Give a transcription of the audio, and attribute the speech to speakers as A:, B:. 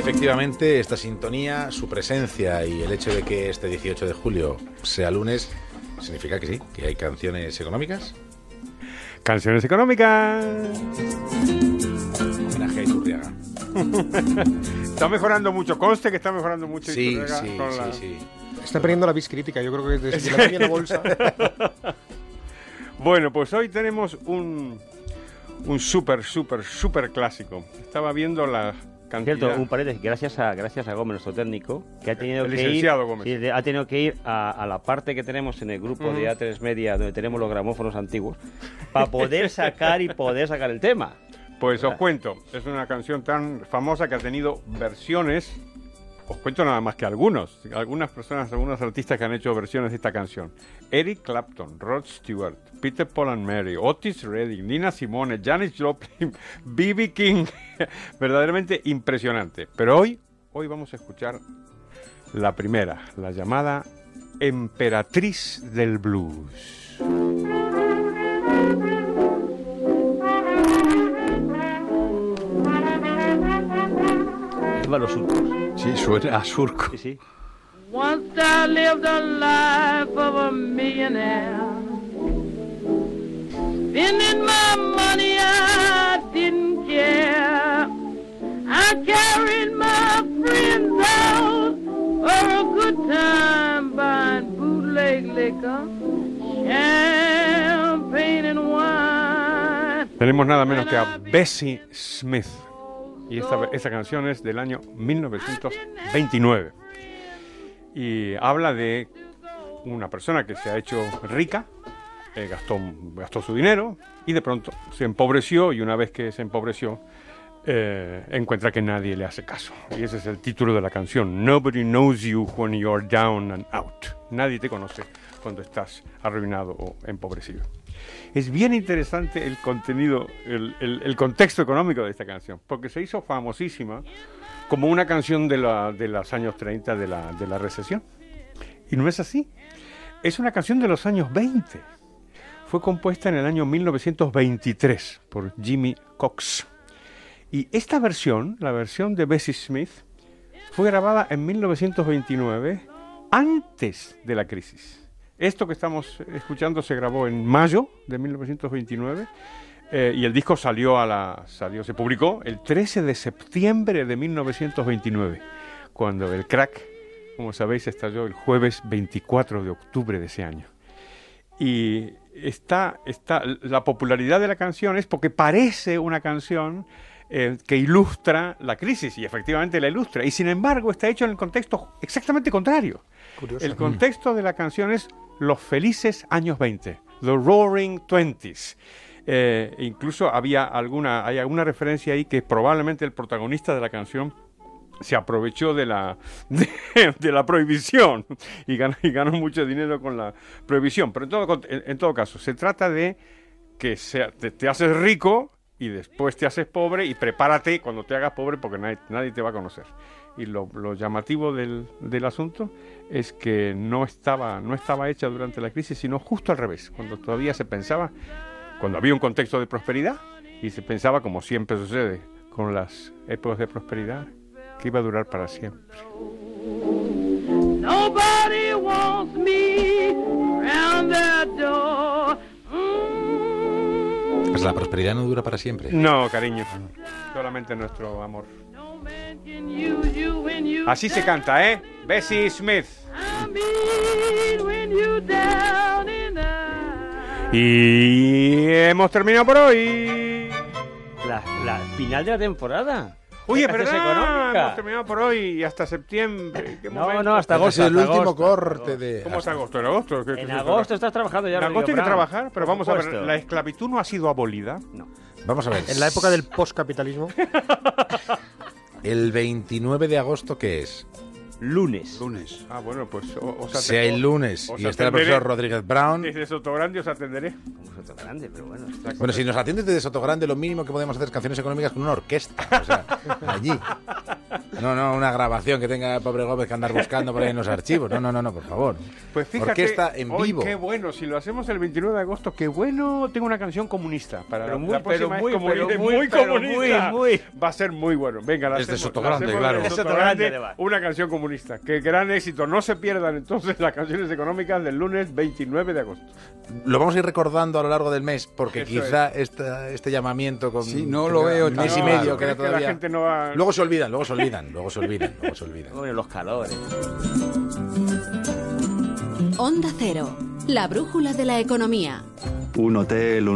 A: efectivamente esta sintonía, su presencia y el hecho de que este 18 de julio sea lunes, significa que sí, que hay canciones económicas.
B: Canciones económicas.
A: Homenaje a Iturriaga.
B: está mejorando mucho, conste que está mejorando mucho
A: Sí,
B: Iturriaga
A: sí,
B: con
A: sí,
B: la-
A: sí.
C: Está perdiendo la vis crítica, yo creo que desde que la la bolsa.
B: Bueno, pues hoy tenemos un, un súper, súper, súper clásico. Estaba viendo la cantidad...
D: Cierto, un paréntesis, gracias a, gracias a Gómez, nuestro técnico, que ha tenido
B: El
D: que ir, sí, ha tenido que ir a, a la parte que tenemos en el grupo de A3 Media, donde tenemos los gramófonos antiguos, para poder sacar y poder sacar el tema.
B: Pues os cuento, es una canción tan famosa que ha tenido versiones. Os cuento nada más que algunos, algunas personas, algunos artistas que han hecho versiones de esta canción. Eric Clapton, Rod Stewart, Peter Paul and Mary, Otis Redding, Nina Simone, Janis Joplin, B.B. King. Verdaderamente impresionante. Pero hoy, hoy vamos a escuchar la primera, la llamada Emperatriz del Blues.
D: Viva los surcos.
A: Sí, suena a surco.
D: Sí, sí.
E: Once I lived a life of a millionaire. Spending my money, I didn't care. I carried my friends out for a good time, buying bootleg liquor, champagne and wine.
B: Tenemos nada menos que a Bessie Smith. Y esta, canción es del año 1929. Y habla de una persona que se ha hecho rica, eh, gastó, gastó su dinero y de pronto se empobreció y una vez que se empobreció eh, encuentra que nadie le hace caso. Y ese es el título de la canción. Nobody knows you when you're down and out. Nadie te conoce cuando estás arruinado o empobrecido. Es bien interesante el contenido, el, contexto económico de esta canción, porque se hizo famosísima como una canción de, la, los años 30 de la, de la recesión. Y no es así. Es una canción de los años 20. Fue compuesta en el año 1923 por Jimmy Cox. Y esta versión, la versión de Bessie Smith, fue grabada en 1929, antes de la crisis. Esto que estamos escuchando se grabó en mayo de 1929 eh, y el disco salió a la salió se publicó el 13 de septiembre de 1929, cuando el crack, como sabéis, estalló el jueves 24 de octubre de ese año. Y está, está, la popularidad de la canción es porque parece una canción eh, que ilustra la crisis, y efectivamente la ilustra, y sin embargo está hecho en el contexto exactamente contrario.
C: Curioso.
B: El contexto de la canción es los felices años 20, The Roaring Twenties. Eh, incluso había alguna, hay alguna referencia ahí que probablemente el protagonista de la canción se aprovechó de la, de, de la prohibición y ganó, y ganó mucho dinero con la prohibición. Pero en todo, en, en todo caso, se trata de que sea, te, te haces rico y después te haces pobre y prepárate cuando te hagas pobre porque nadie, nadie te va a conocer. Y lo, llamativo del, del asunto es que no estaba, no estaba hecha durante la crisis, sino justo al revés, cuando todavía se pensaba, cuando había un contexto de prosperidad y se pensaba, como siempre sucede con las épocas de prosperidad, que iba a durar para siempre.
E: Nobody
A: Pues la prosperidad no dura para siempre.
B: No, cariño, solamente nuestro amor.
E: no man can use you when you
B: Así se canta, ¿eh? Bessie Smith. Y hemos terminado por hoy.
D: La, la final de la temporada.
B: Oye,
D: económica.
B: hemos terminado por hoy y hasta septiembre. ¿Qué
D: No,
B: momento?
D: no, hasta agosto.
A: es el último corte de.
B: ¿Cómo es agosto? ¿En agosto? ¿Qué-
D: En agosto estás trabajando ya.
B: En agosto hay que trabajar, pero vamos a ver. ¿la esclavitud no ha sido abolida?
D: No.
A: Vamos a ver.
C: En la época del postcapitalismo,
A: El 29 de agosto, ¿qué es?
D: Lunes.
F: Lunes.
B: Ah, bueno, pues o- os
A: Si hay lunes
B: os
A: y está el
B: atenderé.
A: profesor Rodríguez Brown.
B: Desde Sotogrande os atenderé.
D: Como Soto Grande, pero bueno.
A: Bueno, si nos atiendes desde Sotogrande, lo mínimo que podemos hacer es canciones económicas con una orquesta. O sea, allí. No, no, una grabación que tenga el pobre Gómez que andar buscando por ahí en los archivos. No, no, no, no, por favor.
B: Pues fíjate,
A: Orquesta en
B: hoy
A: vivo.
B: qué bueno, si lo hacemos el 29 de agosto, qué bueno, tengo una canción comunista para
D: Pero
B: la-
D: muy,
B: la próxima
D: pero
B: es
D: muy, pero
B: comunista,
D: muy, pero
B: comunista.
D: muy, muy.
B: Va a ser muy bueno. Venga, la
F: Es de
B: hacemos,
F: Sotogrande,
B: la hacemos
F: claro.
B: de
D: Es
B: Sotogrande, una canción comunista. Qué gran éxito. No se pierdan entonces las canciones económicas del lunes 29 de agosto.
A: Lo vamos a ir recordando a lo largo del mes, porque
B: Eso
A: quizá esta- este llamamiento con.
F: Sí, no lo veo
A: mes y
F: claro.
A: medio
B: ¿Crees
A: queda
B: que la
A: todavía.
B: gente no va...
A: Luego se olvidan, luego se olvidan, luego se olvidan, luego se olvidan.
D: Bueno, los calores.
G: Onda Cero, la brújula de la economía.
H: Un hotel, un